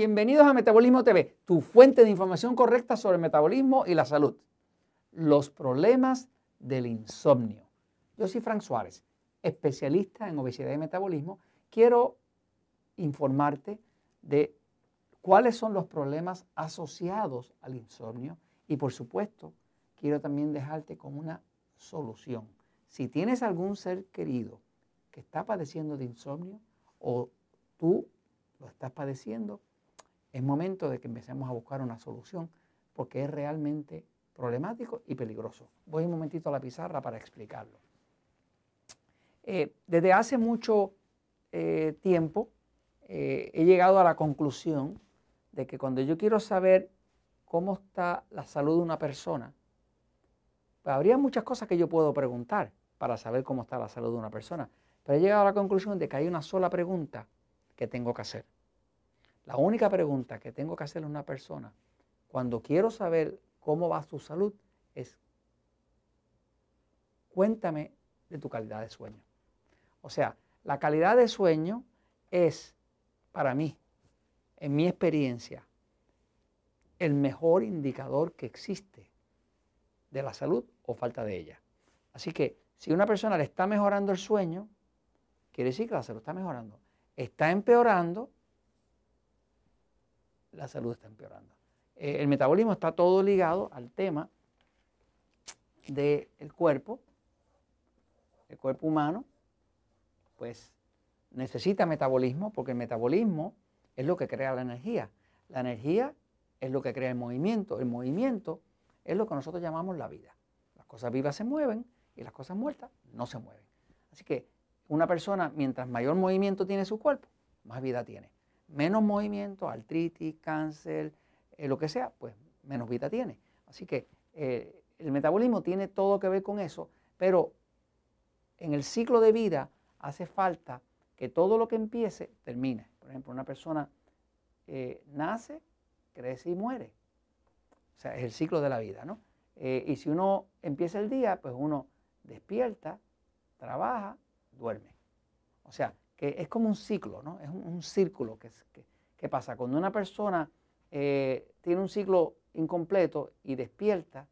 Bienvenidos a Metabolismo TV, tu fuente de información correcta sobre el metabolismo y la salud. Los problemas del insomnio. Yo soy Frank Suárez, especialista en obesidad y metabolismo. Quiero informarte de cuáles son los problemas asociados al insomnio y por supuesto quiero también dejarte con una solución. Si tienes algún ser querido que está padeciendo de insomnio o tú lo estás padeciendo, es momento de que empecemos a buscar una solución porque es realmente problemático y peligroso. Voy un momentito a la pizarra para explicarlo. Eh, desde hace mucho eh, tiempo eh, he llegado a la conclusión de que cuando yo quiero saber cómo está la salud de una persona, pues habría muchas cosas que yo puedo preguntar para saber cómo está la salud de una persona. Pero he llegado a la conclusión de que hay una sola pregunta que tengo que hacer. La única pregunta que tengo que hacerle a una persona cuando quiero saber cómo va su salud es, cuéntame de tu calidad de sueño. O sea, la calidad de sueño es, para mí, en mi experiencia, el mejor indicador que existe de la salud o falta de ella. Así que si una persona le está mejorando el sueño, quiere decir que la salud está mejorando. Está empeorando, la salud está empeorando. Eh, el metabolismo está todo ligado al tema del cuerpo. El cuerpo humano, pues, necesita metabolismo porque el metabolismo es lo que crea la energía. La energía es lo que crea el movimiento. El movimiento es lo que nosotros llamamos la vida. Las cosas vivas se mueven y las cosas muertas no se mueven. Así que una persona, mientras mayor movimiento tiene su cuerpo, más vida tiene menos movimiento, artritis, cáncer, eh, lo que sea, pues menos vida tiene. Así que eh, el metabolismo tiene todo que ver con eso, pero en el ciclo de vida hace falta que todo lo que empiece termine. Por ejemplo, una persona eh, nace, crece y muere. O sea, es el ciclo de la vida, ¿no? y si uno empieza el día, pues uno despierta, trabaja, duerme. O sea, que es como un ciclo, ¿no? Es un, círculo que, pasa. Cuando una persona eh, tiene un ciclo incompleto y despierta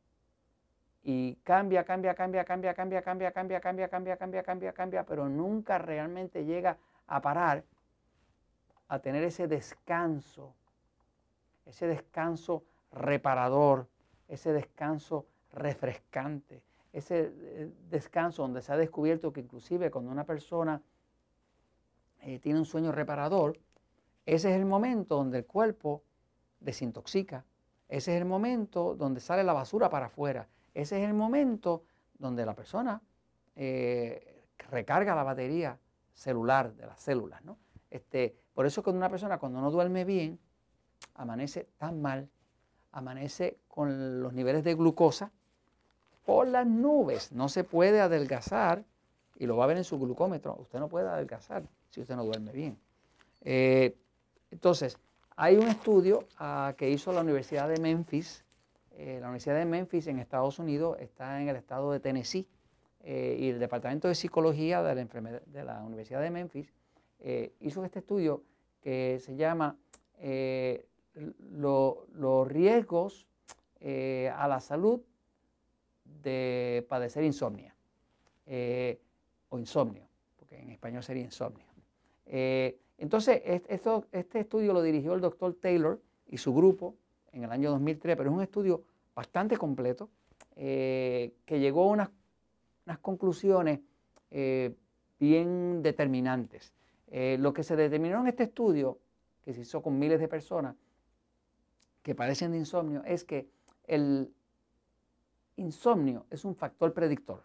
y cambia, cambia, cambia, cambia, cambia, cambia, cambia, cambia, cambia, cambia, cambia, cambia, pero nunca realmente llega a parar, a tener ese descanso, ese descanso reparador, ese descanso refrescante, ese descanso donde se ha descubierto que inclusive cuando una persona eh, tiene un sueño reparador, ese es el momento donde el cuerpo desintoxica. Ese es el momento donde sale la basura para afuera. Ese es el momento donde la persona eh, recarga la batería celular de las células. ¿no? Este, por eso que una persona cuando no duerme bien, amanece tan mal, amanece con los niveles de glucosa por las nubes. No se puede adelgazar y lo va a ver en su glucómetro. Usted no puede adelgazar si usted no duerme bien. Eh, entonces, hay un estudio ah, que hizo la Universidad de Memphis. Eh, la Universidad de Memphis en Estados Unidos está en el estado de Tennessee eh, y el Departamento de Psicología de la, de la Universidad de Memphis hizo este estudio que se llama Los riesgos a la salud de padecer insomnia o insomnio, porque en español sería insomnio. Eh, entonces, este estudio lo dirigió el doctor Taylor y su grupo en el año 2003, pero es un estudio bastante completo eh, que llegó a unas, conclusiones eh, bien determinantes. lo que se determinó en este estudio, que se hizo con miles de personas que padecen de insomnio, es que el insomnio es un factor predictor,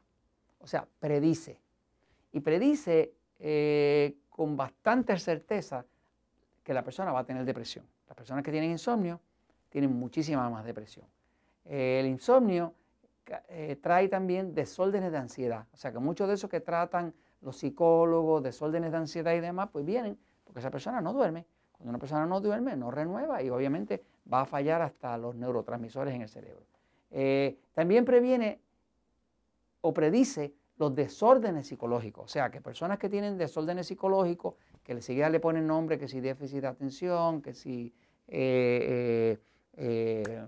o sea, predice. Y predice con bastante certeza que la persona va a tener depresión. Las personas que tienen insomnio tienen muchísima más depresión. el insomnio eh, trae también desórdenes de ansiedad. O sea que muchos de esos que tratan los psicólogos, desórdenes de ansiedad y demás, pues vienen porque esa persona no duerme. Cuando una persona no duerme, no renueva y obviamente va a fallar hasta los neurotransmisores en el cerebro. Eh, también previene o predice los desórdenes psicológicos. O sea, que personas que tienen desórdenes psicológicos, que enseguida le ponen nombre, que si déficit de atención, que si eh, eh,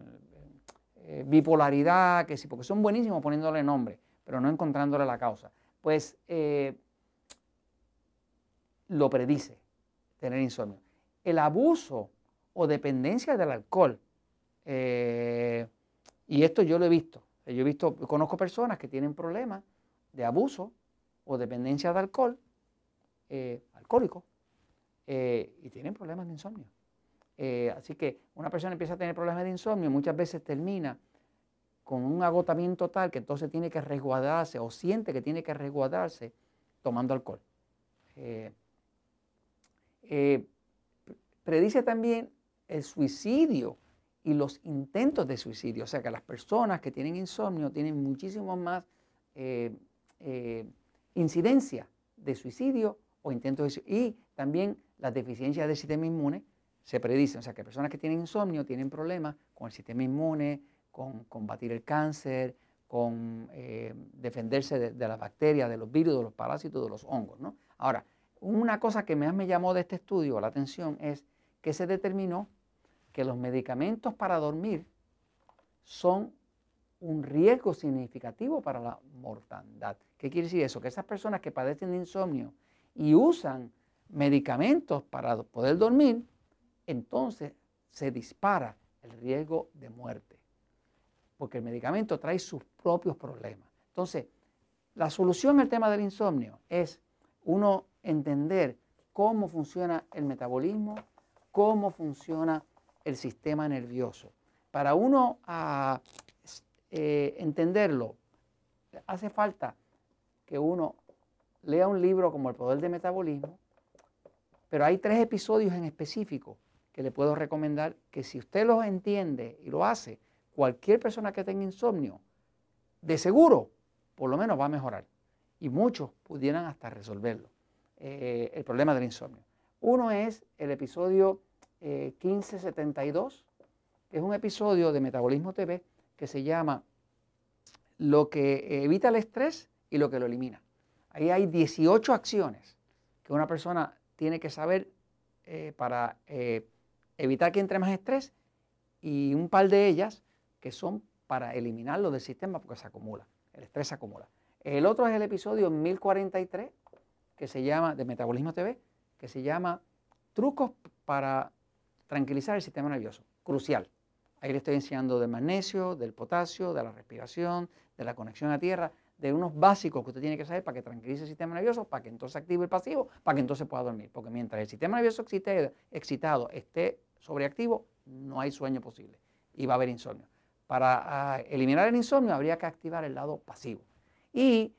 eh, bipolaridad, que si, porque son buenísimos poniéndole nombre, pero no encontrándole la causa. Pues lo predice tener insomnio. El abuso o dependencia del alcohol, y esto yo lo he visto, yo he visto, conozco personas que tienen problemas de abuso o dependencia de alcohol, eh, alcohólico, eh, y tienen problemas de insomnio. Eh, así que una persona empieza a tener problemas de insomnio, muchas veces termina con un agotamiento tal que entonces tiene que resguardarse o siente que tiene que resguardarse tomando alcohol. predice también el suicidio y los intentos de suicidio. O sea que las personas que tienen insomnio tienen muchísimo más eh, incidencia de suicidio o intentos de suicidio. Y también las deficiencias del sistema inmune se predicen. O sea, que personas que tienen insomnio tienen problemas con el sistema inmune, con combatir el cáncer, con eh, defenderse de, las bacterias, de los virus, de los parásitos, de los hongos. ¿no? Ahora, una cosa que más me llamó de este estudio la atención es que se determinó que los medicamentos para dormir son un riesgo significativo para la mortandad. ¿Qué quiere decir eso? Que esas personas que padecen de insomnio y usan medicamentos para poder dormir, entonces se dispara el riesgo de muerte. Porque el medicamento trae sus propios problemas. Entonces, la solución al tema del insomnio es uno entender cómo funciona el metabolismo, cómo funciona el sistema nervioso. Para uno a eh, entenderlo, hace falta que uno lea un libro como El Poder del Metabolismo, pero hay tres episodios en específico que le puedo recomendar que si usted los entiende y lo hace, cualquier persona que tenga insomnio, de seguro, por lo menos va a mejorar. Y muchos pudieran hasta resolverlo, eh, el problema del insomnio. Uno es el episodio 1572, eh, que es un episodio de Metabolismo TV que se llama Lo que evita el estrés y lo que lo elimina. Ahí hay 18 acciones que una persona tiene que saber eh, para eh, evitar que entre más estrés y un par de ellas que son para eliminarlo del sistema porque se acumula, el estrés se acumula. El otro es el episodio 1043 que se llama, de Metabolismo TV, que se llama Trucos para tranquilizar el sistema nervioso. Crucial. Ahí le estoy enseñando del magnesio, del potasio, de la respiración, de la conexión a tierra, de unos básicos que usted tiene que saber para que tranquilice el sistema nervioso, para que entonces active el pasivo, para que entonces pueda dormir. Porque mientras el sistema nervioso excitado esté sobreactivo, no hay sueño posible y va a haber insomnio. Para ah, eliminar el insomnio habría que activar el lado pasivo. Y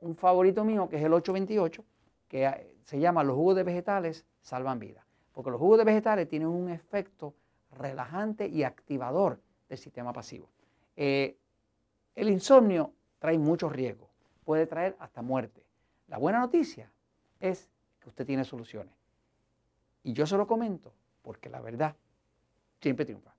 un favorito mío, que es el 828, que ah, se llama los jugos de vegetales salvan vidas. Porque los jugos de vegetales tienen un efecto relajante y activador del sistema pasivo. Eh, el insomnio trae muchos riesgos, puede traer hasta muerte. La buena noticia es que usted tiene soluciones. Y yo se lo comento porque la verdad siempre triunfa.